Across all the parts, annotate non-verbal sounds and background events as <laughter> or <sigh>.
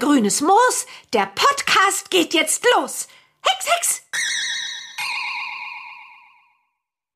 Grünes Moos, der Podcast geht jetzt los. Hex, Hex!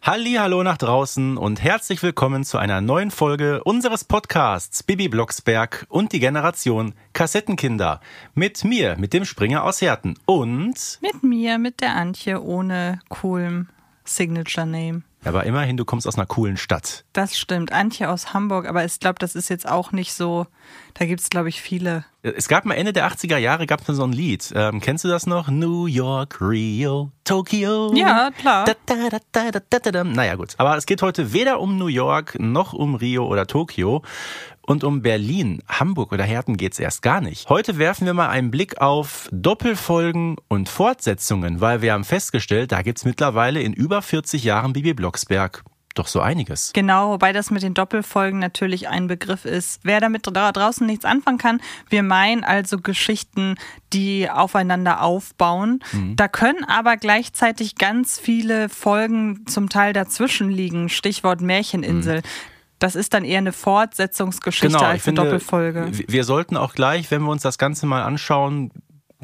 Halli, hallo nach draußen und herzlich willkommen zu einer neuen Folge unseres Podcasts Bibi Blocksberg und die Generation Kassettenkinder. Mit mir, mit dem Springer aus Herten und mit mir, mit der Antje ohne coolem Signature Name. Aber immerhin, du kommst aus einer coolen Stadt. Das stimmt. Antje aus Hamburg, aber ich glaube, das ist jetzt auch nicht so. Da gibt es, glaube ich, viele. Es gab mal Ende der 80er Jahre gab es so ein Lied. Ähm, kennst du das noch? New York, Rio, Tokio. Ja, klar. Da, da, da, naja, gut. Aber es geht heute weder um New York noch um Rio oder Tokio. Und um Berlin, Hamburg oder Herten geht's erst gar nicht. Heute werfen wir mal einen Blick auf Doppelfolgen und Fortsetzungen, weil wir haben festgestellt, da gibt's mittlerweile in über 40 Jahren Bibi Blocksberg doch so einiges. Genau, wobei das mit den Doppelfolgen natürlich ein Begriff ist. Wer damit da draußen nichts anfangen kann, wir meinen also Geschichten, die aufeinander aufbauen. Mhm. Da können aber gleichzeitig ganz viele Folgen zum Teil dazwischen liegen. Stichwort Märcheninsel. Mhm. Das ist dann eher eine Fortsetzungsgeschichte genau, als eine finde, Doppelfolge. Wir sollten auch gleich, wenn wir uns das Ganze mal anschauen,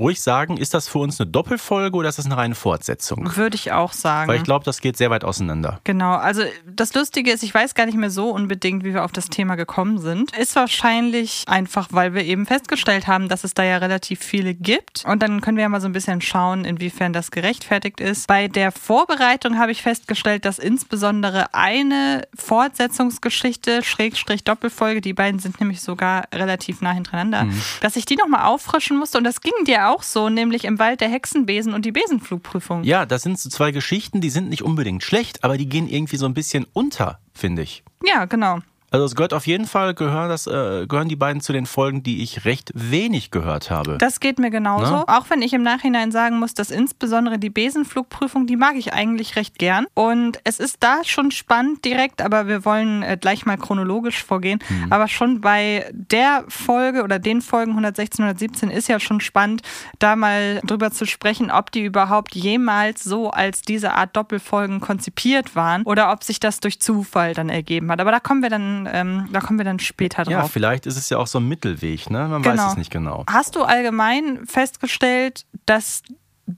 ruhig sagen, ist das für uns eine Doppelfolge oder ist das eine reine Fortsetzung? Würde ich auch sagen. Weil ich glaube, das geht sehr weit auseinander. Genau, also das Lustige ist, ich weiß gar nicht mehr so unbedingt, wie wir auf das Thema gekommen sind. Ist wahrscheinlich einfach, weil wir eben festgestellt haben, dass es da ja relativ viele gibt. Und dann können wir ja mal so ein bisschen schauen, inwiefern das gerechtfertigt ist. Bei der Vorbereitung habe ich festgestellt, dass insbesondere eine Fortsetzungsgeschichte, Schrägstrich Doppelfolge, die beiden sind nämlich sogar relativ nah hintereinander, mhm. dass ich die nochmal auffrischen musste. Und das ging dir auch auch so, nämlich im Wald der Hexenbesen und die Besenflugprüfung. Ja, das sind so zwei Geschichten, die sind nicht unbedingt schlecht, aber die gehen irgendwie so ein bisschen unter, finde ich. Ja, genau. Also es gehört auf jeden Fall, gehören, das, äh, gehören die beiden zu den Folgen, die ich recht wenig gehört habe. Das geht mir genauso. Na? Auch wenn ich im Nachhinein sagen muss, dass insbesondere die Besenflugprüfung, die mag ich eigentlich recht gern. Und es ist da schon spannend direkt, aber wir wollen äh, gleich mal chronologisch vorgehen. Mhm. Aber schon bei der Folge oder den Folgen 116, 117 ist ja schon spannend, da mal drüber zu sprechen, ob die überhaupt jemals so als diese Art Doppelfolgen konzipiert waren oder ob sich das durch Zufall dann ergeben hat. Aber da kommen wir dann ähm, da kommen wir dann später drauf. Ja, vielleicht ist es ja auch so ein Mittelweg, ne? Man genau. weiß es nicht genau. Hast du allgemein festgestellt, dass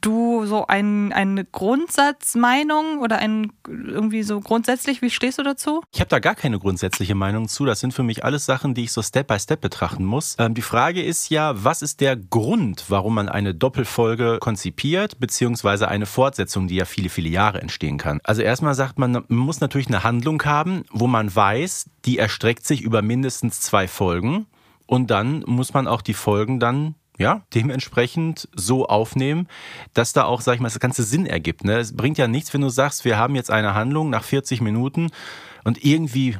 du so ein, eine Grundsatzmeinung oder ein irgendwie so grundsätzlich, wie stehst du dazu? Ich habe da gar keine grundsätzliche Meinung zu. Das sind für mich alles Sachen, die ich so Step by Step betrachten muss. Ähm, die Frage ist ja, was ist der Grund, warum man eine Doppelfolge konzipiert, beziehungsweise eine Fortsetzung, die ja viele, viele Jahre entstehen kann. Also erstmal sagt man, man muss natürlich eine Handlung haben, wo man weiß, die erstreckt sich über mindestens zwei Folgen. Und dann muss man auch die Folgen dann ja, dementsprechend so aufnehmen, dass da auch, sag ich mal, das ganze Sinn ergibt. Ne? Es bringt ja nichts, wenn du sagst, wir haben jetzt eine Handlung nach 40 Minuten und irgendwie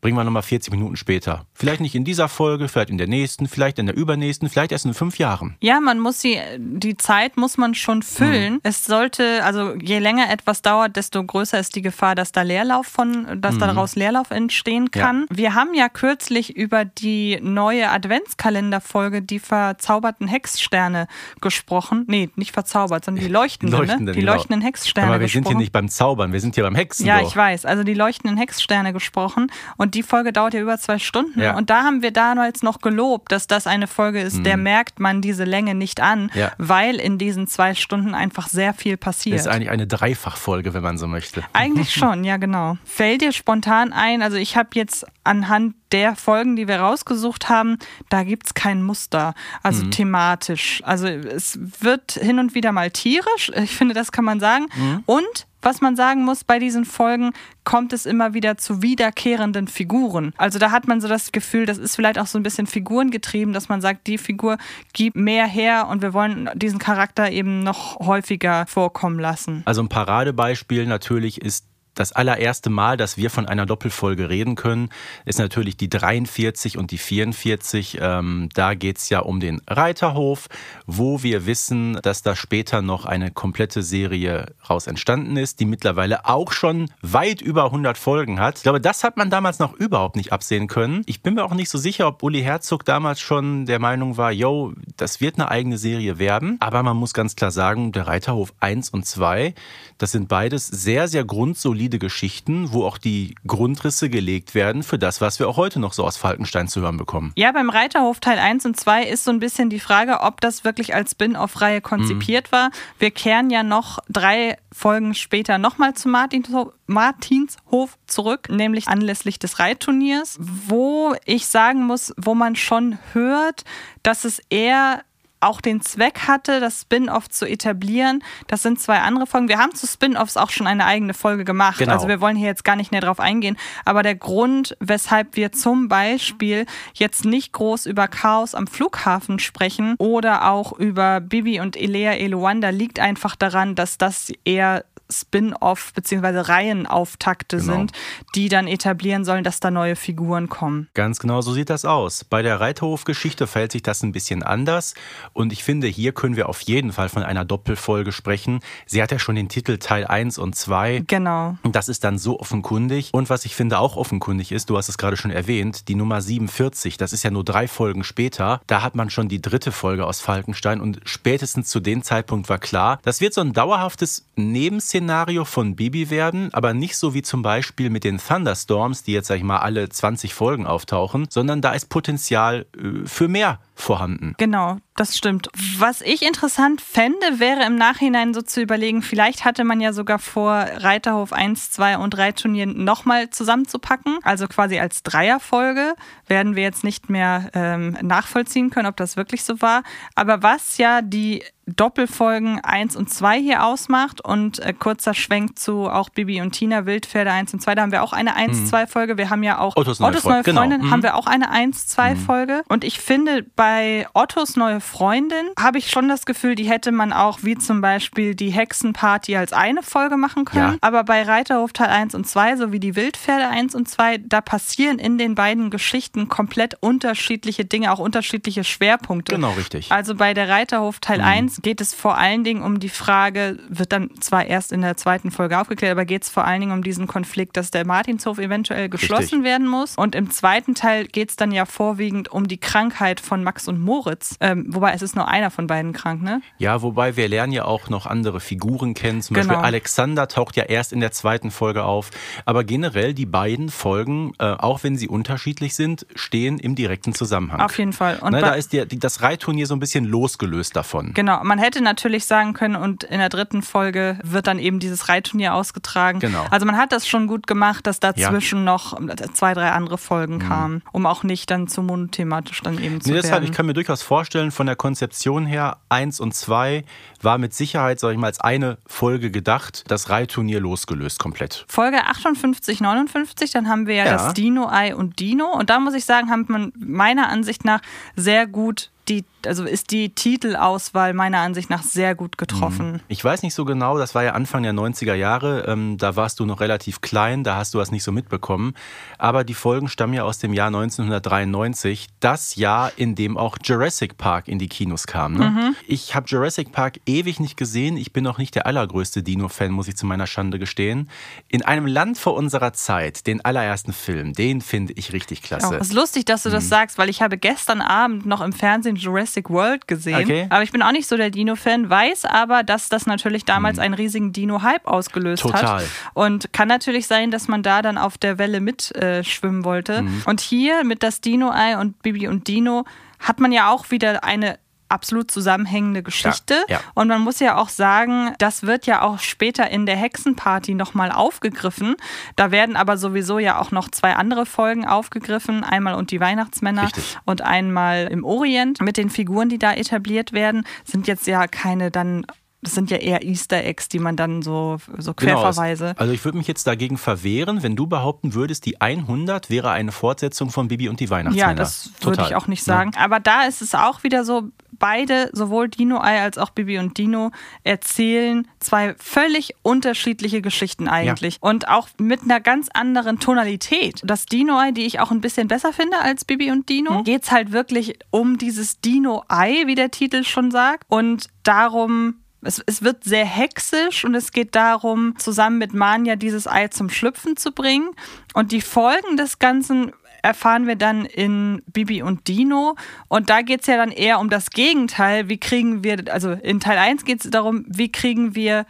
bringen wir nochmal 40 Minuten später. Vielleicht nicht in dieser Folge, vielleicht in der nächsten, vielleicht in der übernächsten, vielleicht erst in fünf Jahren. Ja, man muss sie, die Zeit muss man schon füllen. Mhm. Es sollte, also je länger etwas dauert, desto größer ist die Gefahr, dass da Leerlauf von, dass mhm. daraus Leerlauf entstehen kann. Ja. Wir haben ja kürzlich über die neue Adventskalenderfolge, die verzauberten Hexsterne gesprochen. Nee, nicht verzaubert, sondern die leuchtenden, leuchtenden ne? Die genau. leuchtenden Hexsterne. Aber wir gesprochen. sind hier nicht beim Zaubern, wir sind hier beim Hexen. Ja, doch. ich weiß. Also die leuchtenden Hexsterne gesprochen. Und die Folge dauert ja über zwei Stunden. Ja. Und da haben wir damals noch gelobt, dass das eine Folge ist, mhm. der merkt man diese Länge nicht an, ja. weil in diesen zwei Stunden einfach sehr viel passiert. Das ist eigentlich eine Dreifachfolge, wenn man so möchte. Eigentlich <laughs> schon, ja genau. Fällt dir spontan ein, also ich habe jetzt anhand der Folgen, die wir rausgesucht haben, da gibt es kein Muster, also mhm. thematisch. Also es wird hin und wieder mal tierisch, <laughs> ich finde, das kann man sagen. Mhm. Und was man sagen muss, bei diesen Folgen kommt es immer wieder zu wiederkehrenden Figuren. Also da hat man so das Gefühl, das ist vielleicht auch so ein bisschen figurengetrieben, dass man sagt, die Figur gibt mehr her und wir wollen diesen Charakter eben noch häufiger vorkommen lassen. Also ein Paradebeispiel natürlich ist das allererste Mal, dass wir von einer Doppelfolge reden können, ist natürlich die 43 und die 44. Ähm, da geht's ja um den Reiterhof, wo wir wissen, dass da später noch eine komplette Serie raus entstanden ist, die mittlerweile auch schon weit über 100 Folgen hat. Ich glaube, das hat man damals noch überhaupt nicht absehen können. Ich bin mir auch nicht so sicher, ob Uli Herzog damals schon der Meinung war, yo, das wird eine eigene Serie werden. Aber man muss ganz klar sagen, der Reiterhof 1 und 2, das sind beides sehr, sehr grundsolide solide Geschichten, wo auch die Grundrisse gelegt werden für das, was wir auch heute noch so aus Falkenstein zu hören bekommen. Ja, beim Reiterhof Teil 1 und 2 ist so ein bisschen die Frage, ob das wirklich als Spin-off-Reihe konzipiert mhm. war. Wir kehren ja noch drei Folgen später nochmal zu Martinshof, Martinshof zurück, nämlich anlässlich des Reitturniers, wo ich sagen muss, wo man schon hört, dass es eher auch den Zweck hatte, das Spin-off zu etablieren. Das sind zwei andere Folgen. Wir haben zu Spin-offs auch schon eine eigene Folge gemacht. Genau. Also wir wollen hier jetzt gar nicht näher drauf eingehen. Aber der Grund, weshalb wir zum Beispiel jetzt nicht groß über Chaos am Flughafen sprechen oder auch über Bibi und Elea Eluanda, liegt einfach daran, dass das eher Spin-off bzw. Reihenauftakte genau. sind, die dann etablieren sollen, dass da neue Figuren kommen. Ganz genau so sieht das aus. Bei der Reiterhof-Geschichte fällt sich das ein bisschen anders und ich finde, hier können wir auf jeden Fall von einer Doppelfolge sprechen. Sie hat ja schon den Titel Teil 1 und 2. Genau. Das ist dann so offenkundig und was ich finde auch offenkundig ist, du hast es gerade schon erwähnt, die Nummer 47, das ist ja nur drei Folgen später, da hat man schon die dritte Folge aus Falkenstein und spätestens zu dem Zeitpunkt war klar, das wird so ein dauerhaftes Nebenszenario Szenario von Bibi werden, aber nicht so wie zum Beispiel mit den Thunderstorms, die jetzt, sag ich mal, alle 20 Folgen auftauchen, sondern da ist Potenzial äh, für mehr vorhanden. Genau, das stimmt. Was ich interessant fände, wäre im Nachhinein so zu überlegen, vielleicht hatte man ja sogar vor, Reiterhof 1, 2 und Reitturnier nochmal zusammenzupacken. Also quasi als Dreierfolge werden wir jetzt nicht mehr ähm, nachvollziehen können, ob das wirklich so war. Aber was ja die Doppelfolgen 1 und 2 hier ausmacht und äh, kurzer Schwenk zu auch Bibi und Tina Wildpferde 1 und 2, da haben wir auch eine 1-2-Folge. Mhm. Wir haben ja auch Ottos neue, Ottos neue genau. Freundin, genau. haben wir auch eine 1-2-Folge. Mhm. Und ich finde, bei Ottos neue Freundin habe ich schon das Gefühl, die hätte man auch wie zum Beispiel die Hexenparty als eine Folge machen können. Ja. Aber bei Reiterhof Teil 1 und 2 sowie die Wildpferde 1 und 2, da passieren in den beiden Geschichten komplett unterschiedliche Dinge, auch unterschiedliche Schwerpunkte. Genau, richtig. Also bei der Reiterhof Teil mhm. 1 geht es vor allen Dingen um die Frage, wird dann zwar erst in der zweiten Folge aufgeklärt, aber geht es vor allen Dingen um diesen Konflikt, dass der Martinshof eventuell geschlossen Richtig. werden muss. Und im zweiten Teil geht es dann ja vorwiegend um die Krankheit von Max und Moritz. Ähm, wobei es ist nur einer von beiden krank, ne? Ja, wobei wir lernen ja auch noch andere Figuren kennen. Zum genau. Beispiel Alexander taucht ja erst in der zweiten Folge auf. Aber generell die beiden Folgen, äh, auch wenn sie unterschiedlich sind, stehen im direkten Zusammenhang. Auf jeden Fall. Und ne, da ist die, die, das Reitturnier so ein bisschen losgelöst davon. Genau, man hätte natürlich sagen können, und in der dritten Folge wird dann eben dieses Reitturnier ausgetragen. Genau. Also man hat das schon gut gemacht, dass dazwischen ja. noch zwei, drei andere Folgen mhm. kamen, um auch nicht dann zu monothematisch dann eben zu nee, werden. Ich kann mir durchaus vorstellen, von der Konzeption her, eins und zwei war mit Sicherheit, sag ich mal, als eine Folge gedacht, das Reitturnier losgelöst komplett. Folge 58, 59, dann haben wir ja, ja. das Dino-Ei und Dino. Und da muss ich sagen, hat man meiner Ansicht nach sehr gut die, also ist die Titelauswahl meiner Ansicht nach sehr gut getroffen. Mhm. Ich weiß nicht so genau, das war ja Anfang der 90er Jahre, ähm, da warst du noch relativ klein, da hast du das nicht so mitbekommen. Aber die Folgen stammen ja aus dem Jahr 1993, das Jahr, in dem auch Jurassic Park in die Kinos kam. Ne? Mhm. Ich habe Jurassic Park ewig nicht gesehen, ich bin auch nicht der allergrößte Dino-Fan, muss ich zu meiner Schande gestehen. In einem Land vor unserer Zeit, den allerersten Film, den finde ich richtig klasse. Es ist lustig, dass du das mhm. sagst, weil ich habe gestern Abend noch im Fernsehen den Jurassic World gesehen. Okay. Aber ich bin auch nicht so der Dino-Fan, weiß aber, dass das natürlich damals mhm. einen riesigen Dino-Hype ausgelöst Total. hat. Und kann natürlich sein, dass man da dann auf der Welle mitschwimmen äh, wollte. Mhm. Und hier mit das Dino-Ei und Bibi und Dino hat man ja auch wieder eine absolut zusammenhängende Geschichte. Ja, ja. Und man muss ja auch sagen, das wird ja auch später in der Hexenparty nochmal aufgegriffen. Da werden aber sowieso ja auch noch zwei andere Folgen aufgegriffen. Einmal und die Weihnachtsmänner Richtig. und einmal im Orient. Mit den Figuren, die da etabliert werden, sind jetzt ja keine dann das sind ja eher Easter Eggs, die man dann so, so genau, querverweise. Genau, also ich würde mich jetzt dagegen verwehren, wenn du behaupten würdest, die 100 wäre eine Fortsetzung von Bibi und die Weihnachtsmänner. Ja, das würde ich auch nicht sagen. Ja. Aber da ist es auch wieder so, beide, sowohl Dino Ei als auch Bibi und Dino, erzählen zwei völlig unterschiedliche Geschichten eigentlich. Ja. Und auch mit einer ganz anderen Tonalität. Das Dino Ei, die ich auch ein bisschen besser finde als Bibi und Dino, mhm. geht es halt wirklich um dieses Dino Ei, wie der Titel schon sagt. Und darum, es, es, wird sehr hexisch und es geht darum, zusammen mit Manja dieses Ei zum Schlüpfen zu bringen. Und die Folgen des Ganzen erfahren wir dann in Bibi und Dino. Und da geht es ja dann eher um das Gegenteil. Wie kriegen wir, also in Teil 1 geht es darum, wie kriegen wir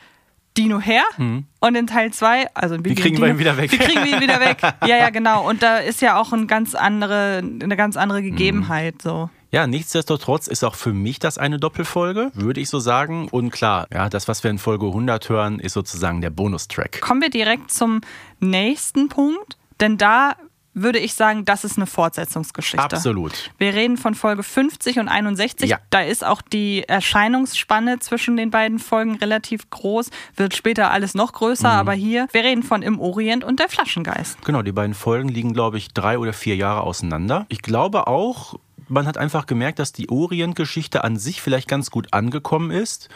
Dino her und in Teil 2, also Wie kriegen wir ihn wieder weg? Wie kriegen wir ihn wieder weg? <laughs> Ja, ja, genau. Und da ist ja auch ein ganz andere, eine ganz andere Gegebenheit. So. Ja, nichtsdestotrotz ist auch für mich das eine Doppelfolge, würde ich so sagen. Und klar, ja, das, was wir in Folge 100 hören, ist sozusagen der Bonustrack. Kommen wir direkt zum nächsten Punkt, denn da würde ich sagen, das ist eine Fortsetzungsgeschichte. Absolut. Wir reden von Folge 50 und 61. Ja. Da ist auch die Erscheinungsspanne zwischen den beiden Folgen relativ groß. Wird später alles noch größer, Mhm. aber hier, wir reden von Im Orient und der Flaschengeist. Genau, die beiden Folgen liegen, glaube ich, drei oder vier Jahre auseinander. Ich glaube auch, man hat einfach gemerkt, dass die Orient-Geschichte an sich vielleicht ganz gut angekommen ist.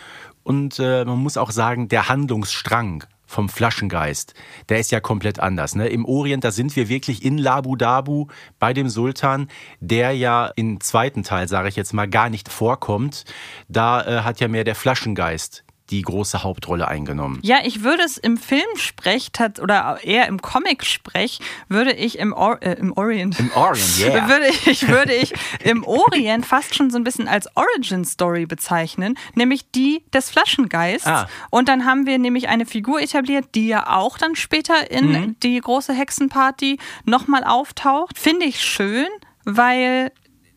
Und äh, man muss auch sagen, der Handlungsstrang vom Flaschengeist, der ist ja komplett anders. Ne? Im Orient, da sind wir wirklich in Labu Dabu bei dem Sultan, der ja im zweiten Teil, sage ich jetzt mal, gar nicht vorkommt. Da äh, hat ja mehr der Flaschengeist die große Hauptrolle eingenommen. Ja, ich würde es im Filmsprech tat- oder eher im Comic-Sprech würde ich im, Or äh, im Orient. Im Orient, yeah. <laughs> würde ich, würde ich im Orient fast schon so ein bisschen als Origin-Story bezeichnen, nämlich die des Flaschengeists. Ah. Und dann haben wir nämlich eine Figur etabliert, die ja auch dann später in Mhm. die große Hexenparty nochmal auftaucht. Finde ich schön, weil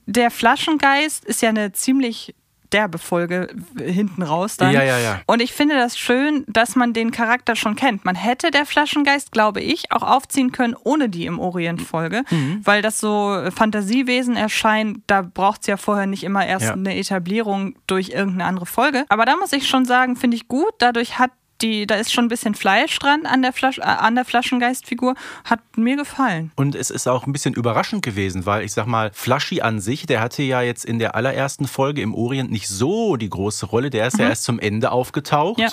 der Flaschengeist ist ja eine ziemlich derbe Folge hinten raus dann. Ja, ja, ja. Und ich finde das schön, dass man den Charakter schon kennt. Man hätte der Flaschengeist, glaube ich, auch aufziehen können ohne die im Orient-Folge, Mhm. weil das so Fantasiewesen erscheint. Da braucht es ja vorher nicht immer erst Ja. eine Etablierung durch irgendeine andere Folge. Aber da muss ich schon sagen, finde ich gut. Dadurch hat die, da ist schon ein bisschen Fleisch dran an der, Flasch, äh, an der Flaschengeistfigur. Hat mir gefallen. Und es ist auch ein bisschen überraschend gewesen, weil ich sag mal, Flashy an sich, der hatte ja jetzt in der allerersten Folge im Orient nicht so die große Rolle. Der ist ja erst zum Ende aufgetaucht. Ja.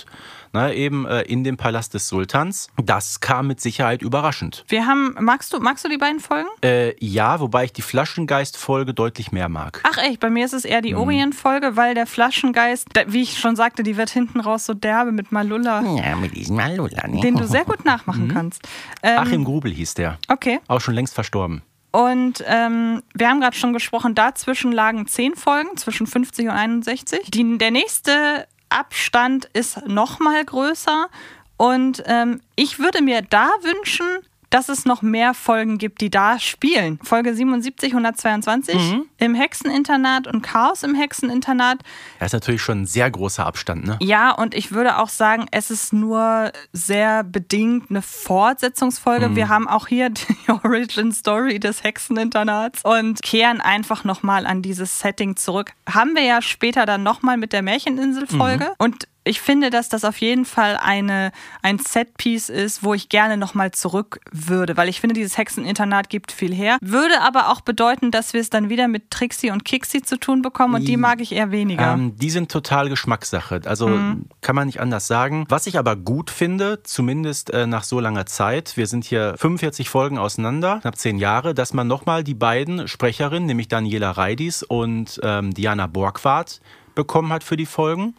Na, eben äh, in dem Palast des Sultans. Das kam mit Sicherheit überraschend. Wir haben, magst du, magst du die beiden Folgen? Äh, ja, wobei ich die Flaschengeist-Folge deutlich mehr mag. Ach echt, bei mir ist es eher Mhm. die Orient-Folge, weil der Flaschengeist, da, wie ich schon sagte, die wird hinten raus so derbe mit Malulla, Ja, mit diesem Malula, ne? den du sehr <laughs> gut nachmachen kannst. Ähm, Achim Grubel hieß der. Okay. Auch schon längst verstorben. Und ähm, wir haben gerade schon gesprochen, dazwischen lagen zehn Folgen, zwischen 50 und 61. Die, der nächste Abstand ist noch mal größer. Und ähm, ich würde mir da wünschen, dass es noch mehr Folgen gibt, die da spielen. Folge 77, 122 Mhm. im Hexeninternat und Chaos im Hexeninternat. Das ist natürlich schon ein sehr großer Abstand, ne? Ja, und ich würde auch sagen, es ist nur sehr bedingt eine Fortsetzungsfolge. Wir haben auch hier <laughs> die Origin Story des Hexeninternats und kehren einfach nochmal an dieses Setting zurück. Haben wir ja später dann nochmal mit der Märcheninsel-Folge. Und ich finde, dass das auf jeden Fall eine, ein Setpiece ist, wo ich gerne nochmal zurück würde, weil ich finde, dieses Hexeninternat gibt viel her. Würde aber auch bedeuten, dass wir es dann wieder mit Trixie und Kixie zu tun bekommen und die mag ich eher weniger. Ähm, die sind total Geschmackssache. Also kann man nicht anders sagen. Was ich aber gut finde, zumindest äh, nach so langer Zeit, wir sind hier 45 Folgen auseinander, knapp zehn Jahre, dass man nochmal die beiden Sprecherinnen, nämlich Daniela Reidis und ähm, Diana Borgward, bekommen hat für die Folgen.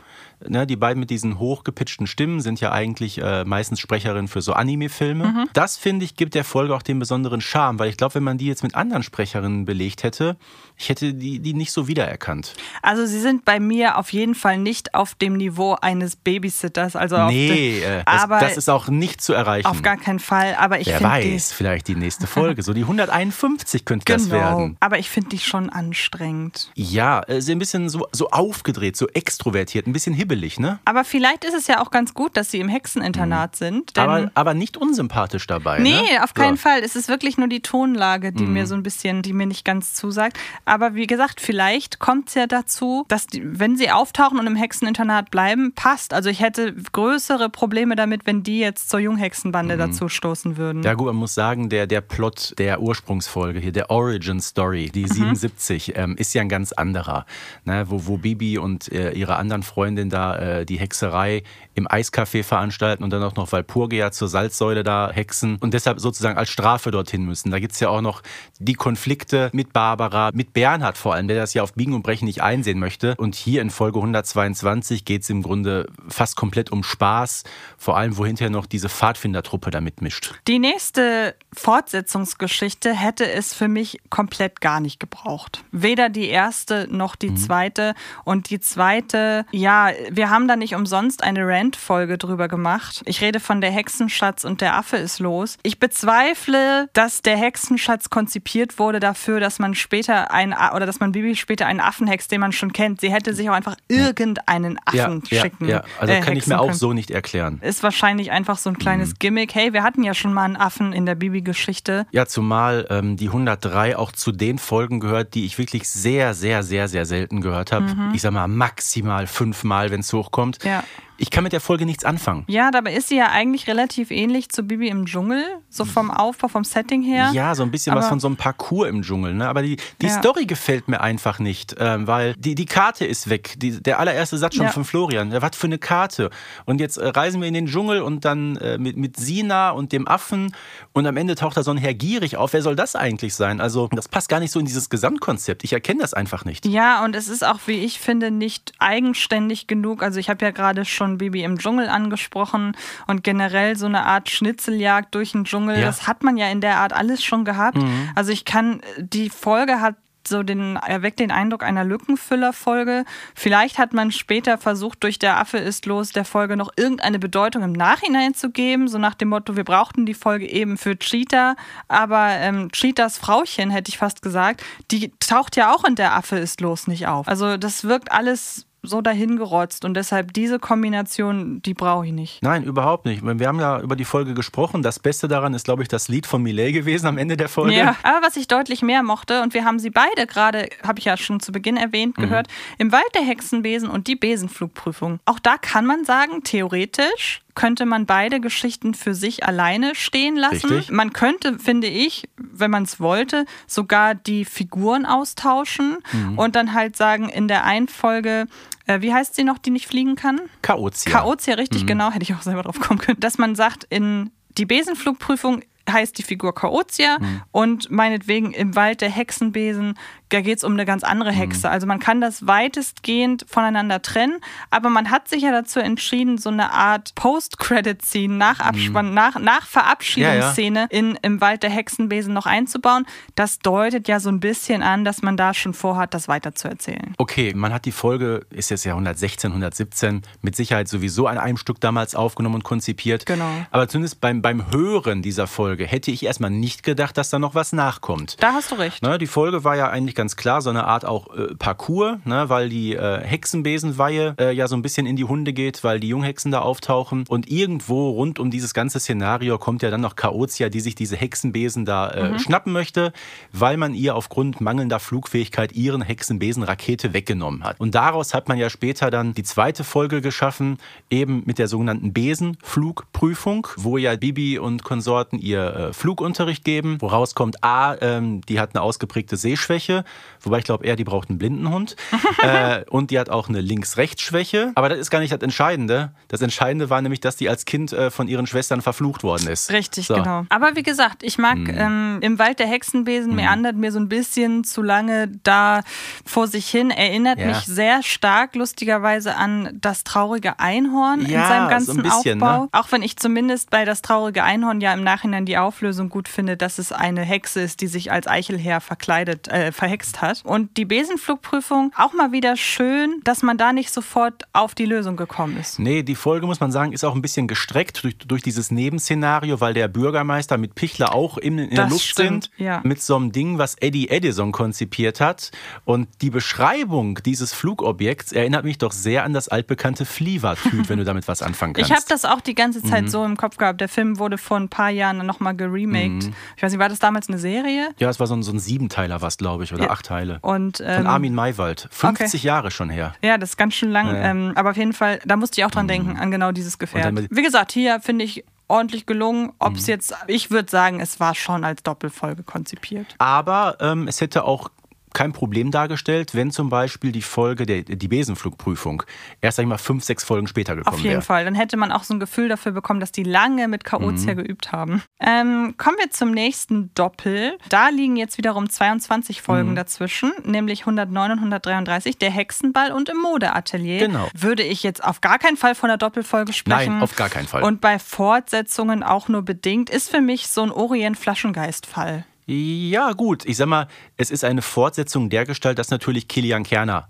Ne, die beiden mit diesen hochgepitchten Stimmen sind ja eigentlich äh, meistens Sprecherinnen für so Anime-Filme. Das, finde ich, gibt der Folge auch den besonderen Charme, weil ich glaube, wenn man die jetzt mit anderen Sprecherinnen belegt hätte, ich hätte die, die nicht so wiedererkannt. Also sie sind bei mir auf jeden Fall nicht auf dem Niveau eines Babysitters. Also auf Nee, de- äh, das, aber das ist auch nicht zu erreichen. auf gar keinen Fall. Aber ich Wer weiß, vielleicht die nächste <laughs> Folge. So die 151 könnte die, das genau. werden. Aber ich finde die schon anstrengend. Ja, äh, sie ein bisschen so, so aufgedreht, so extrovertiert, ein bisschen hibbelig, ne? Aber vielleicht ist es ja auch ganz gut, dass sie im Hexeninternat sind. Mhm. Aber, aber nicht unsympathisch dabei. Nee, ne? auf keinen so. Fall. Es ist wirklich nur die Tonlage, die Mhm. mir so ein bisschen, die mir nicht ganz zusagt. Aber wie gesagt, vielleicht kommt es ja dazu, dass die, wenn sie auftauchen und im Hexeninternat bleiben, passt. Also ich hätte größere Probleme damit, wenn die jetzt zur Junghexenbande dazu stoßen würden. Mhm. Ja gut, man muss sagen, der, der Plot der Ursprungsfolge hier, der Origin Story, Mhm. die 77, ähm, ist ja ein ganz anderer. Ne? Wo, wo Bibi und äh, ihre anderen Freundin da äh, die Hexerei im Eiscafé veranstalten und dann auch noch Walpurgia zur Salzsäule da hexen und deshalb sozusagen als Strafe dorthin müssen. Da gibt es ja auch noch die Konflikte mit Barbara, mit Bernhard vor allem, der das ja auf Biegen und Brechen nicht einsehen möchte. Und hier in Folge 122 geht es im Grunde fast komplett um Spaß, vor allem wo hinterher noch diese Pfadfindertruppe da mitmischt. Die nächste Fortsetzungsgeschichte hätte es für mich komplett gar nicht gebraucht. Weder die erste noch die zweite. Und die zweite, ja, wir haben da nicht umsonst eine Rant-Folge drüber gemacht. Ich rede von der Hexenschatz und der Affe ist los. Ich bezweifle, dass der Hexenschatz konzipiert wurde dafür, dass man später einen, oder dass man Bibi später einen Affen hext, den man schon kennt. Sie hätte sich auch einfach irgendeinen Affen ja, schicken. Ja, ja. also äh, kann ich mir auch können. so nicht erklären. Ist wahrscheinlich einfach so ein kleines Gimmick. Hey, wir hatten ja schon mal einen Affen in der Bibi-Geschichte. Ja, zumal ähm, die 103 auch zu den Folgen gehört, die ich wirklich sehr, sehr, sehr, sehr selten gehört habe. Ich sag mal maximal fünfmal, wenn es hochkommt. Ja. Ich kann mit der Folge nichts anfangen. Ja, dabei ist sie ja eigentlich relativ ähnlich zu Bibi im Dschungel, so vom Aufbau, vom Setting her. Ja, so ein bisschen was Aber- von so einem Parcours im Dschungel. Ne? Aber die, die Ja. Story gefällt mir einfach nicht, ähm, weil die, die Karte ist weg. Die, der allererste Satz schon Ja. von Florian. Was für eine Karte? Und jetzt äh, reisen wir in den Dschungel und dann äh, mit, mit Sina und dem Affen und am Ende taucht da so ein Herr Gierig auf. Wer soll das eigentlich sein? Also das passt gar nicht so in dieses Gesamtkonzept. Ich erkenne das einfach nicht. Ja, und es ist auch, wie ich finde, nicht eigenständig genug. Also ich habe ja gerade schon Bibi im Dschungel angesprochen und generell so eine Art Schnitzeljagd durch den Dschungel. Ja. Das hat man ja in der Art alles schon gehabt. Also ich kann, die Folge hat so den, erweckt den Eindruck einer Lückenfüller-Folge. Vielleicht hat man später versucht, durch der Affe ist los der Folge noch irgendeine Bedeutung im Nachhinein zu geben, so nach dem Motto, wir brauchten die Folge eben für Cheetah, aber ähm, Cheetahs Frauchen, hätte ich fast gesagt, die taucht ja auch in der Affe ist los nicht auf. Also das wirkt alles so dahingerotzt und deshalb diese Kombination, die brauche ich nicht. Nein, überhaupt nicht. Wir haben ja über die Folge gesprochen. Das Beste daran ist, glaube ich, das Lied von Millet gewesen am Ende der Folge. Ja, aber was ich deutlich mehr mochte, und wir haben sie beide gerade, habe ich ja schon zu Beginn erwähnt, Mhm. gehört, im Wald der Hexenbesen und die Besenflugprüfung. Auch da kann man sagen, theoretisch könnte man beide Geschichten für sich alleine stehen lassen. Richtig. Man könnte, finde ich, wenn man es wollte, sogar die Figuren austauschen Mhm. und dann halt sagen, in der einen Folge, äh, wie heißt sie noch, die nicht fliegen kann? Chaotia. Chaotia, richtig, genau, hätte ich auch selber drauf kommen können. Dass man sagt, in die Besenflugprüfung heißt die Figur Chaotia und meinetwegen im Wald der Hexenbesen, da geht es um eine ganz andere Hexe. Also man kann das weitestgehend voneinander trennen, aber man hat sich ja dazu entschieden, so eine Art Post-Credit-Scene, nach, Abspann, nach, nach Verabschiedungsszene in, im Wald der Hexenbesen noch einzubauen. Das deutet ja so ein bisschen an, dass man da schon vorhat, das weiterzuerzählen. Okay, man hat die Folge, ist jetzt ja 116, 117, mit Sicherheit sowieso an einem Stück damals aufgenommen und konzipiert. Genau. Aber zumindest beim, beim Hören dieser Folge hätte ich erstmal nicht gedacht, dass da noch was nachkommt. Da hast du recht. Ne, die Folge war ja eigentlich ganz klar so eine Art auch äh, Parcours, ne, weil die äh, Hexenbesenweihe äh, ja so ein bisschen in die Hunde geht, weil die Junghexen da auftauchen. Und irgendwo rund um dieses ganze Szenario kommt ja dann noch Chaotia, die sich diese Hexenbesen da äh, schnappen möchte, weil man ihr aufgrund mangelnder Flugfähigkeit ihren Hexenbesen-Rakete weggenommen hat. Und daraus hat man ja später dann die zweite Folge geschaffen, eben mit der sogenannten Besenflugprüfung, wo ja Bibi und Konsorten ihr äh, Flugunterricht geben, woraus kommt A, ähm, die hat eine ausgeprägte Sehschwäche, wobei ich glaube eher, die braucht einen Blindenhund. <laughs> äh, und die hat auch eine Links-Rechts-Schwäche. Aber das ist gar nicht das Entscheidende. Das Entscheidende war nämlich, dass die als Kind äh, von ihren Schwestern verflucht worden ist. Richtig, So. genau. Aber wie gesagt, ich mag Mhm. ähm, im Wald der Hexenbesen meandert mir so ein bisschen zu lange da vor sich hin. Erinnert Ja. mich sehr stark, lustigerweise, an das traurige Einhorn in Ja, seinem so ganzen ein bisschen, Aufbau. ne? Auch wenn ich zumindest bei das traurige Einhorn ja im Nachhinein die Auflösung gut finde, dass es eine Hexe ist, die sich als Eichelherr verkleidet, äh, verhext hat. Und die Besenflugprüfung auch mal wieder schön, dass man da nicht sofort auf die Lösung gekommen ist. Nee, die Folge, muss man sagen, ist auch ein bisschen gestreckt durch, durch dieses Nebenszenario, weil der Bürgermeister mit Pichler auch in, in der Luft stimmt, sind. ja. Mit so einem Ding, was Eddie Edison konzipiert hat. Und die Beschreibung dieses Flugobjekts erinnert mich doch sehr an das altbekannte Flievertüt, wenn du damit was anfangen kannst. Ich habe das auch die ganze Zeit Mhm. so im Kopf gehabt. Der Film wurde vor ein paar Jahren nochmal geremaked. Mhm. Ich weiß nicht, war das damals eine Serie? ja, es war so ein, so ein Siebenteiler, was glaube ich, oder Ja. acht Teile. Und, Von ähm, Armin Maywald. 50 Jahre schon her. Ja, das ist ganz schön lang. Ja. Mhm. Ähm, aber auf jeden Fall, da musste ich auch dran denken, an genau dieses Gefährt. Wie gesagt, hier finde ich ordentlich gelungen. Ob Mhm. es jetzt, ich würde sagen, es war schon als Doppelfolge konzipiert. Aber ähm, es hätte auch kein Problem dargestellt, wenn zum Beispiel die Folge, der, die Besenflugprüfung, erst sag ich mal fünf, sechs Folgen später gekommen Auf jeden wäre. Fall. Dann hätte man auch so ein Gefühl dafür bekommen, dass die lange mit Mhm. Chaotia geübt haben. Ähm, kommen wir zum nächsten Doppel. Da liegen jetzt wiederum 22 Mhm. Folgen dazwischen, nämlich 109 und 133, der Hexenball und im Modeatelier. Genau. Würde ich jetzt auf gar keinen Fall von der Doppelfolge sprechen. Nein, auf gar keinen Fall. Und bei Fortsetzungen auch nur bedingt, ist für mich so ein Orient-Flaschengeist-Fall. Ja, gut. Ich sag mal, es ist eine Fortsetzung der Gestalt, dass natürlich Kilian Kerner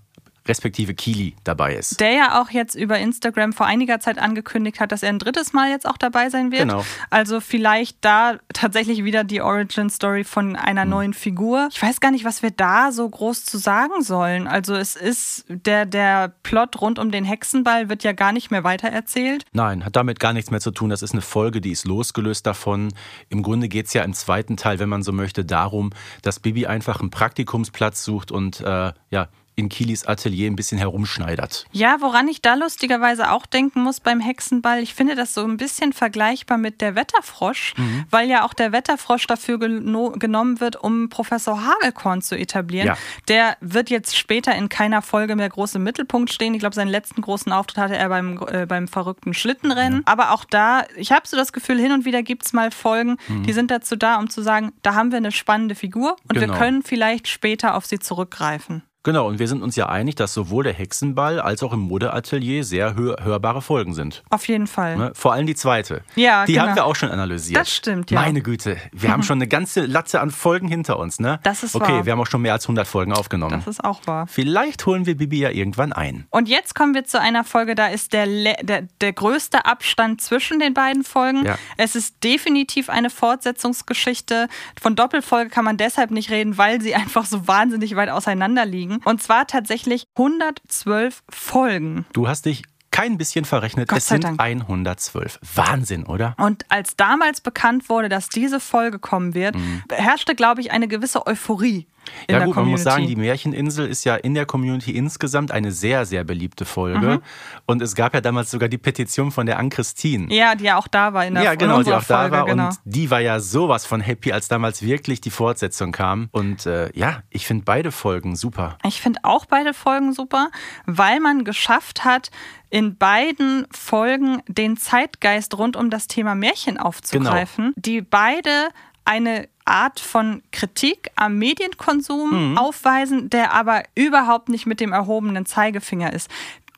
respektive Kili dabei ist. Der ja auch jetzt über Instagram vor einiger Zeit angekündigt hat, dass er ein drittes Mal jetzt auch dabei sein wird. Genau. Also vielleicht da tatsächlich wieder die Origin-Story von einer Mhm. neuen Figur. Ich weiß gar nicht, was wir da so groß zu sagen sollen. Also es ist, der, der Plot rund um den Hexenball wird ja gar nicht mehr weitererzählt. Nein, hat damit gar nichts mehr zu tun. Das ist eine Folge, die ist losgelöst davon. Im Grunde geht es ja im zweiten Teil, wenn man so möchte, darum, dass Bibi einfach einen Praktikumsplatz sucht und äh, ja, in Kilis Atelier ein bisschen herumschneidert. Ja, woran ich da lustigerweise auch denken muss beim Hexenball, ich finde das so ein bisschen vergleichbar mit der Wetterfrosch, Mhm. weil ja auch der Wetterfrosch dafür geno genommen wird, um Professor Hagelkorn zu etablieren. Ja. Der wird jetzt später in keiner Folge mehr groß im Mittelpunkt stehen. Ich glaube, seinen letzten großen Auftritt hatte er beim, äh, beim verrückten Schlittenrennen. Aber auch da, ich habe so das Gefühl, hin und wieder gibt es mal Folgen, die sind dazu da, um zu sagen, da haben wir eine spannende Figur und wir Genau. können vielleicht später auf sie zurückgreifen. Genau, und wir sind uns ja einig, dass sowohl der Hexenball als auch im Modeatelier sehr hör hörbare Folgen sind. Auf jeden Fall. Ne? Vor allem die zweite. Ja, die genau. haben wir auch schon analysiert. Das stimmt, ja. Meine Güte, wir haben <laughs> schon eine ganze Latte an Folgen hinter uns, ne? Das ist Okay, wahr. wir haben auch schon mehr als 100 Folgen aufgenommen. Das ist auch wahr. Vielleicht holen wir Bibi ja irgendwann ein. Und jetzt kommen wir zu einer Folge, da ist der, le- der, der größte Abstand zwischen den beiden Folgen. Ja. Es ist definitiv eine Fortsetzungsgeschichte. Von Doppelfolge kann man deshalb nicht reden, weil sie <laughs> einfach so wahnsinnig weit auseinander liegen. Und zwar tatsächlich 112 Folgen. Du hast dich kein bisschen verrechnet. Es sind Dank. 112. Wahnsinn, oder? Und als damals bekannt wurde, dass diese Folge kommen wird, herrschte, glaube ich, eine gewisse Euphorie. In ja gut, man muss Community. sagen, die Märcheninsel ist ja in der Community insgesamt eine sehr, sehr beliebte Folge. Mhm. Und es gab ja damals sogar die Petition von der Ann-Christine. Ja, die ja auch da war in der Ja, genau, die auch da Folge, war. genau. Und die war ja sowas von happy, als damals wirklich die Fortsetzung kam. Und äh, ja, ich finde beide Folgen super. Ich finde auch beide Folgen super, weil man geschafft hat, in beiden Folgen den Zeitgeist rund um das Thema Märchen aufzugreifen, die beide eine Art von Kritik am Medienkonsum aufweisen, der aber überhaupt nicht mit dem erhobenen Zeigefinger ist.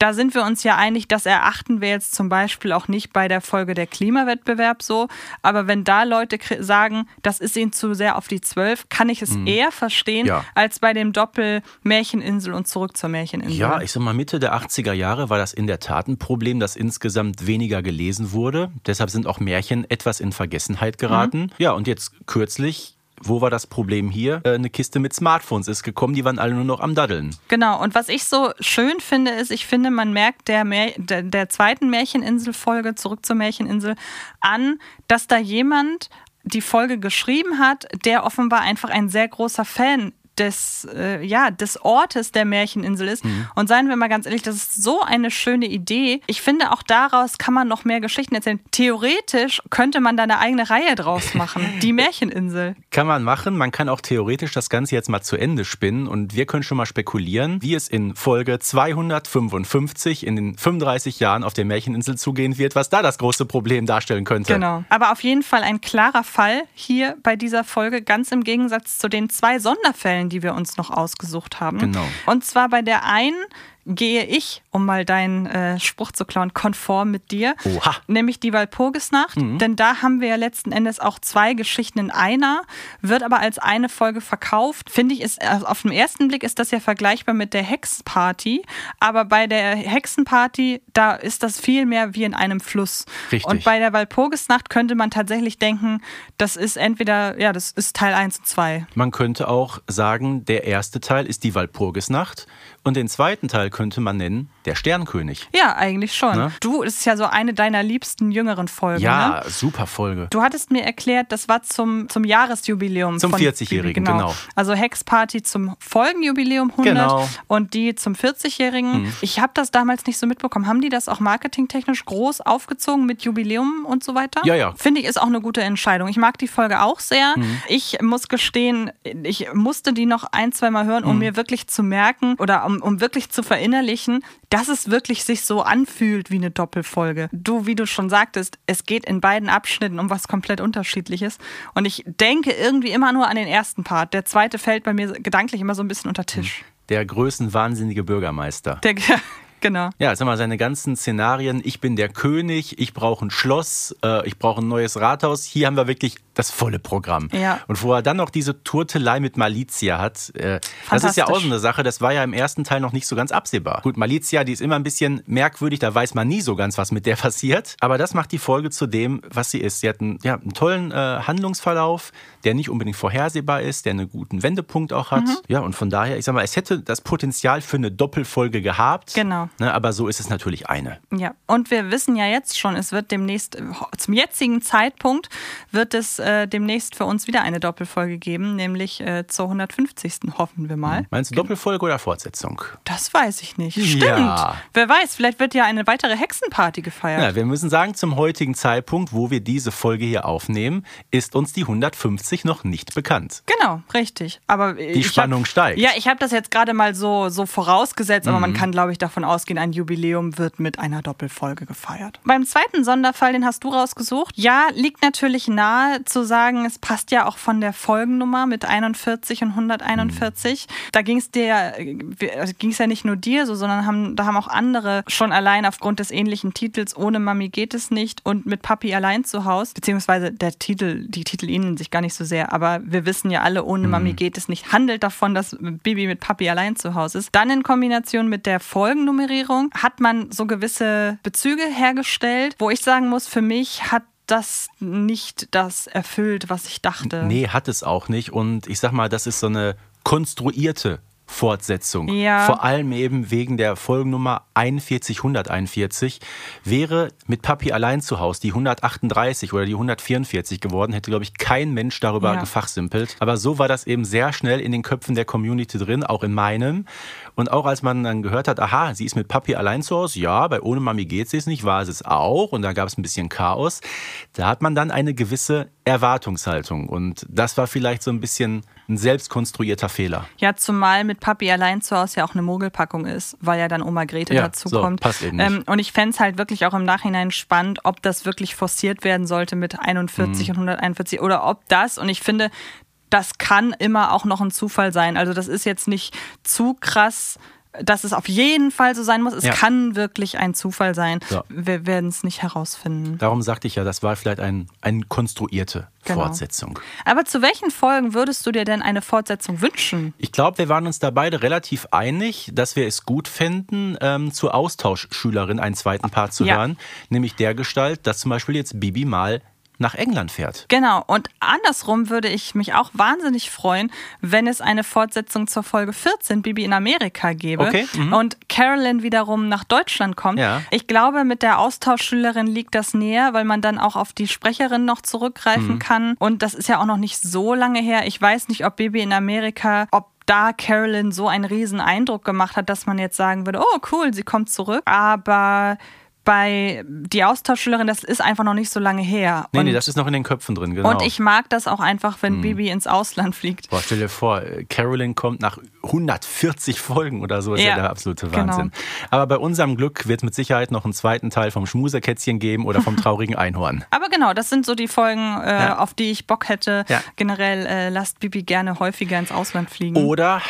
Da sind wir uns ja einig, das erachten wir jetzt zum Beispiel auch nicht bei der Folge der Klimawettbewerb so. Aber wenn da Leute sagen, das ist ihnen zu sehr auf die Zwölf, kann ich es eher verstehen, Ja. als bei dem Doppel Märcheninsel und zurück zur Märcheninsel. Ja, ich sag mal, Mitte der 80er Jahre war das in der Tat ein Problem, dass insgesamt weniger gelesen wurde. Deshalb sind auch Märchen etwas in Vergessenheit geraten. Ja, und jetzt kürzlich, wo war das Problem hier? Äh, Eine Kiste mit Smartphones ist gekommen, die waren alle nur noch am Daddeln. Genau, und was ich so schön finde, ist, ich finde, man merkt der, Mär der, der zweiten Märcheninsel-Folge, zurück zur Märcheninsel, an, dass da jemand die Folge geschrieben hat, der offenbar einfach ein sehr großer Fan des, äh, ja, des Ortes der Märcheninsel ist. Und seien wir mal ganz ehrlich, das ist so eine schöne Idee. Ich finde, auch daraus kann man noch mehr Geschichten erzählen. Theoretisch könnte man da eine eigene Reihe draus <laughs> machen. Die Märcheninsel. Kann man machen. Man kann auch theoretisch das Ganze jetzt mal zu Ende spinnen und wir können schon mal spekulieren, wie es in Folge 255 in den 35 Jahren auf der Märcheninsel zugehen wird, was da das große Problem darstellen könnte. Genau. Aber auf jeden Fall ein klarer Fall hier bei dieser Folge, ganz im Gegensatz zu den zwei Sonderfällen, die wir uns noch ausgesucht haben. Genau. Und zwar bei der einen gehe ich, um mal deinen äh, Spruch zu klauen, konform mit dir. Oha. Nämlich die Walpurgisnacht. Denn da haben wir ja letzten Endes auch zwei Geschichten in einer, wird aber als eine Folge verkauft. Finde ich, ist also auf den ersten Blick ist das ja vergleichbar mit der Hexenparty. Aber bei der Hexenparty, da ist das viel mehr wie in einem Fluss. Richtig. Und bei der Walpurgisnacht könnte man tatsächlich denken, das ist entweder, ja, das ist Teil 1 und 2. Man könnte auch sagen, der erste Teil ist die Walpurgisnacht und den zweiten Teil könnte man nennen der Sternkönig. Ja, eigentlich schon. Ne? Du, es ist ja so eine deiner liebsten jüngeren Folgen. Ne? Ja, super Folge. Du hattest mir erklärt, das war zum, zum Jahresjubiläum. Zum von 40-Jährigen, Bibi, genau. Also Hexparty zum Folgenjubiläum 100 Genau. und die zum 40-Jährigen. Ich habe das damals nicht so mitbekommen. Haben die das auch marketingtechnisch groß aufgezogen mit Jubiläum und so weiter? Ja, ja. Finde ich, ist auch eine gute Entscheidung. Ich mag die Folge auch sehr. Ich muss gestehen, ich musste die noch ein, zwei Mal hören, um mir wirklich zu merken oder um, um wirklich zu verinnerlichen, dass es wirklich sich so anfühlt wie eine Doppelfolge. Du, wie du schon sagtest, es geht in beiden Abschnitten um was komplett unterschiedliches. Und ich denke irgendwie immer nur an den ersten Part. Der zweite fällt bei mir gedanklich immer so ein bisschen unter Tisch. Der größenwahnsinnige Bürgermeister. Der, <laughs> genau. Ja, sag mal, seine ganzen Szenarien, ich bin der König, ich brauche ein Schloss, äh, ich brauche ein neues Rathaus. Hier haben wir wirklich das volle Programm. Ja. Und wo er dann noch diese Turtelei mit Malizia hat, äh, das ist ja auch so eine Sache, das war ja im ersten Teil noch nicht so ganz absehbar. Gut, Malizia, die ist immer ein bisschen merkwürdig, da weiß man nie so ganz, was mit der <laughs> passiert. Aber das macht die Folge zu dem, was sie ist. Sie hat einen, ja, einen tollen äh, Handlungsverlauf, der nicht unbedingt vorhersehbar ist, der einen guten Wendepunkt auch hat. Ja, und von daher, ich sag mal, es hätte das Potenzial für eine Doppelfolge gehabt. Genau. Ne, aber so ist es natürlich eine. Ja, und wir wissen ja jetzt schon, es wird demnächst, zum jetzigen Zeitpunkt, wird es äh, demnächst für uns wieder eine Doppelfolge geben, nämlich äh, zur 150. hoffen wir mal. Meinst du Doppelfolge oder Fortsetzung? Das weiß ich nicht. Stimmt. Ja. Wer weiß, vielleicht wird ja eine weitere Hexenparty gefeiert. Ja, wir müssen sagen, zum heutigen Zeitpunkt, wo wir diese Folge hier aufnehmen, ist uns die 150 noch nicht bekannt. Genau, richtig. Aber Die ich Spannung hab, steigt. Ja, ich habe das jetzt gerade mal so, so vorausgesetzt, aber Mhm. man kann, glaube ich, davon ausgehen, ein Jubiläum wird mit einer Doppelfolge gefeiert. Beim zweiten Sonderfall, den hast du rausgesucht. Ja, liegt natürlich nahe zu sagen, es passt ja auch von der Folgennummer mit 41 und 141. Da ging es dir, ging es ja nicht nur dir so, sondern haben, da haben auch andere schon allein aufgrund des ähnlichen Titels Ohne Mami geht es nicht und mit Papi allein zu Haus, beziehungsweise der Titel, die Titel ähneln sich gar nicht so sehr, aber wir wissen ja alle, ohne Mami geht es nicht, handelt davon, dass Bibi mit Papi allein zu Hause ist. Dann in Kombination mit der Folgennummerierung hat man so gewisse Bezüge hergestellt, wo ich sagen muss, für mich hat das nicht das erfüllt, was ich dachte. Nee, hat es auch nicht. Und ich sag mal, das ist so eine konstruierte Fortsetzung. Ja. Vor allem eben wegen der Folgennummer 41141 wäre mit Papi allein zu Hause die 138 oder die 144 geworden, hätte, glaube ich, kein Mensch darüber Ja. gefachsimpelt. Aber so war das eben sehr schnell in den Köpfen der Community drin, auch in meinem. Und auch als man dann gehört hat, aha, sie ist mit Papi allein zu Hause, ja, bei Ohne Mami geht es nicht, war es es auch. Und da gab es ein bisschen Chaos. Da hat man dann eine gewisse Erwartungshaltung. Und das war vielleicht so ein bisschen ein selbstkonstruierter Fehler. Ja, zumal mit Papi allein zu Hause ja auch eine Mogelpackung ist, weil ja dann Oma Grete Ja, dazu so, kommt. passt eben nicht. Ähm, und ich fände es halt wirklich auch im Nachhinein spannend, ob das wirklich forciert werden sollte mit 41 Mhm. und 141 oder ob das, und ich finde, das kann immer auch noch ein Zufall sein. Also das ist jetzt nicht zu krass, dass es auf jeden Fall so sein muss. Es Ja. kann wirklich ein Zufall sein. Ja. Wir werden es nicht herausfinden. Darum sagte ich ja, das war vielleicht ein, eine konstruierte Genau. Fortsetzung. Aber zu welchen Folgen würdest du dir denn eine Fortsetzung wünschen? Ich glaube, wir waren uns da beide relativ einig, dass wir es gut fänden, ähm, zur Austauschschülerin einen zweiten Part zu Ja. hören. Nämlich der Gestalt, dass zum Beispiel jetzt Bibi mal nach England fährt. Genau, und andersrum würde ich mich auch wahnsinnig freuen, wenn es eine Fortsetzung zur Folge 14 Bibi in Amerika gäbe Okay, mhm. und Carolyn wiederum nach Deutschland kommt. Ja. Ich glaube, mit der Austauschschülerin liegt das näher, weil man dann auch auf die Sprecherin noch zurückgreifen Mhm. kann. Und das ist ja auch noch nicht so lange her. Ich weiß nicht, ob Bibi in Amerika, ob da Carolyn so einen riesen Eindruck gemacht hat, dass man jetzt sagen würde, oh cool, sie kommt zurück. Aber bei die Austauschschülerin, das ist einfach noch nicht so lange her. Nee, und, nee, das ist noch in den Köpfen drin, genau. und ich mag das auch einfach, wenn Mhm. Bibi ins Ausland fliegt. Boah, stell dir vor, Carolyn kommt nach 140 Folgen oder so, ist ja, Ja, der absolute genau. Wahnsinn. Aber bei unserem Glück wird mit Sicherheit noch einen zweiten Teil vom Schmuserkätzchen geben oder vom <laughs> traurigen Einhorn. Aber genau, das sind so die Folgen, äh, Ja. auf die ich Bock hätte. Ja. Generell äh, lasst Bibi gerne häufiger ins Ausland fliegen. Oder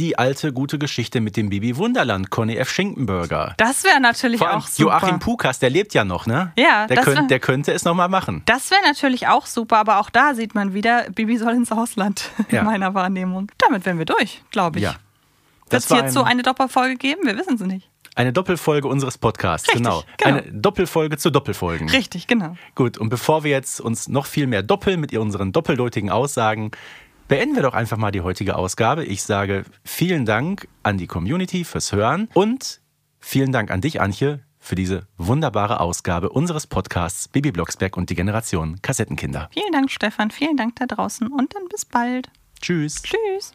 die alte gute Geschichte mit dem Bibi Wunderland, Conny F. Schinkenberger. Das wäre natürlich allem auch super. Joachim Pukas, der lebt ja noch, ne? Ja, der, das könnt, wär- der könnte es nochmal machen. Das wäre natürlich auch super, aber auch da sieht man wieder, Bibi soll ins Ausland, <laughs> Ja. in meiner Wahrnehmung. Damit wären wir durch, glaube ich. Ja. Wird Das es hierzu ein- eine Doppelfolge geben? Wir wissen es nicht. Eine Doppelfolge unseres Podcasts, Richtig, genau. genau. Eine Doppelfolge zu Doppelfolgen. Richtig, genau. Gut, und bevor wir jetzt uns noch viel mehr doppeln mit unseren doppeldeutigen Aussagen, beenden wir doch einfach mal die heutige Ausgabe. Ich sage vielen Dank an die Community fürs Hören und vielen Dank an dich, Antje, für diese wunderbare Ausgabe unseres Podcasts Bibi Blocksberg und die Generation Kassettenkinder. Vielen Dank, Stefan. Vielen Dank da draußen und dann bis bald. Tschüss. Tschüss.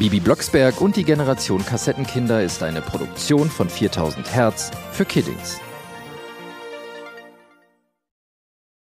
Bibi Blocksberg und die Generation Kassettenkinder ist eine Produktion von 4000 Hertz für Kiddings.